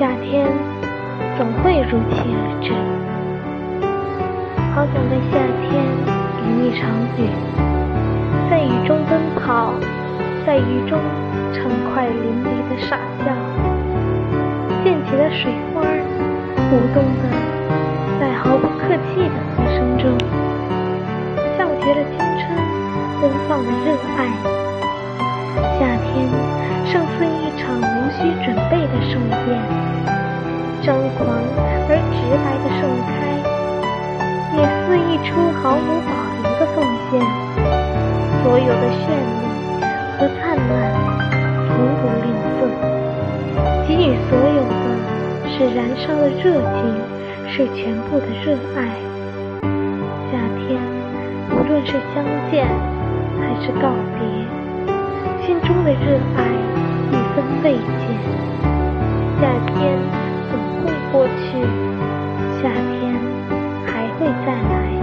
夏天总会如期而至，好想在夏天淋一场雨，在雨中奔跑，在雨中畅快淋漓的傻笑，溅起的水花舞动的在毫不客气的歌声中，笑绝了青春奔放的热爱。夏天胜似一场无需准，张狂而直白的盛开，也似一出毫无保留的奉献。所有的绚丽和灿烂，从不吝啬，给予所有的是燃烧的热情，是全部的热爱。夏天，无论是相见还是告别，心中的热爱去，夏天还会再来。